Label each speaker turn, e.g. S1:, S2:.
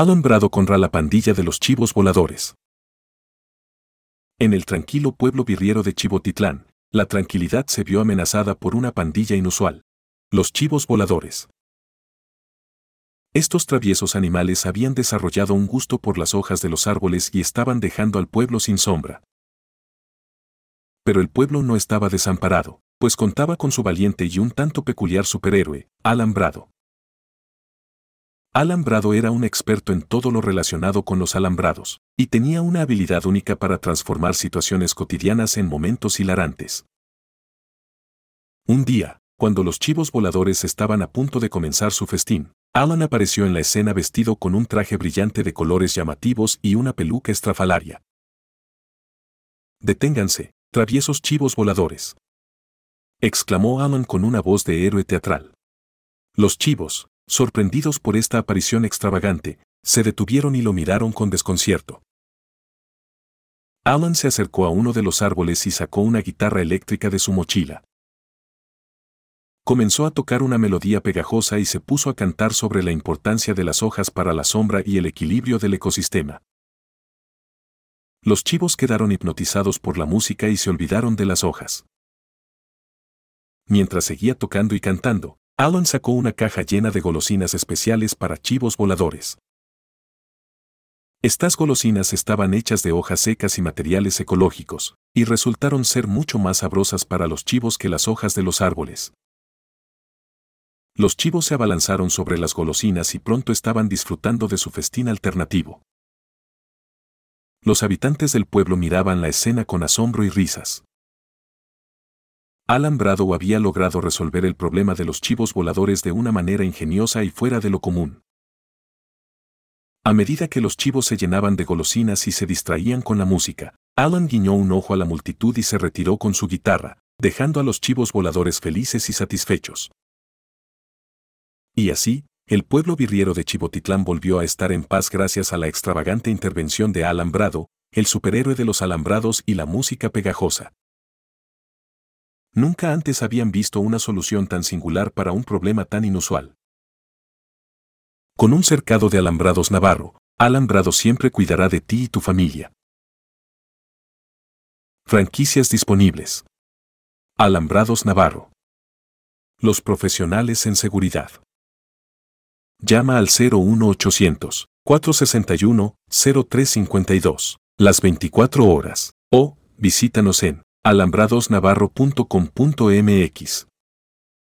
S1: Alambrado contra la pandilla de los chivos voladores. En el tranquilo pueblo virriero de Chivotitlán, la tranquilidad se vio amenazada por una pandilla inusual. Los chivos voladores. Estos traviesos animales habían desarrollado un gusto por las hojas de los árboles y estaban dejando al pueblo sin sombra. Pero el pueblo no estaba desamparado, pues contaba con su valiente y un tanto peculiar superhéroe, Alambrado. Alambrado era un experto en todo lo relacionado con los alambrados, y tenía una habilidad única para transformar situaciones cotidianas en momentos hilarantes. Un día, cuando los chivos voladores estaban a punto de comenzar su festín, Alan apareció en la escena vestido con un traje brillante de colores llamativos y una peluca estrafalaria. Deténganse, traviesos chivos voladores. exclamó Alan con una voz de héroe teatral. Los chivos, sorprendidos por esta aparición extravagante, se detuvieron y lo miraron con desconcierto. Alan se acercó a uno de los árboles y sacó una guitarra eléctrica de su mochila. Comenzó a tocar una melodía pegajosa y se puso a cantar sobre la importancia de las hojas para la sombra y el equilibrio del ecosistema. Los chivos quedaron hipnotizados por la música y se olvidaron de las hojas. Mientras seguía tocando y cantando, Alan sacó una caja llena de golosinas especiales para chivos voladores. Estas golosinas estaban hechas de hojas secas y materiales ecológicos, y resultaron ser mucho más sabrosas para los chivos que las hojas de los árboles. Los chivos se abalanzaron sobre las golosinas y pronto estaban disfrutando de su festín alternativo. Los habitantes del pueblo miraban la escena con asombro y risas. Alan Brado había logrado resolver el problema de los chivos voladores de una manera ingeniosa y fuera de lo común. A medida que los chivos se llenaban de golosinas y se distraían con la música, Alan guiñó un ojo a la multitud y se retiró con su guitarra, dejando a los chivos voladores felices y satisfechos. Y así, el pueblo virriero de Chivotitlán volvió a estar en paz gracias a la extravagante intervención de Alan Brado, el superhéroe de los alambrados y la música pegajosa. Nunca antes habían visto una solución tan singular para un problema tan inusual. Con un cercado de alambrados navarro, Alambrado siempre cuidará de ti y tu familia. Franquicias disponibles. Alambrados Navarro. Los profesionales en seguridad. Llama al 01800 461 0352 las 24 horas o visítanos en alambradosnavarro.com.mx.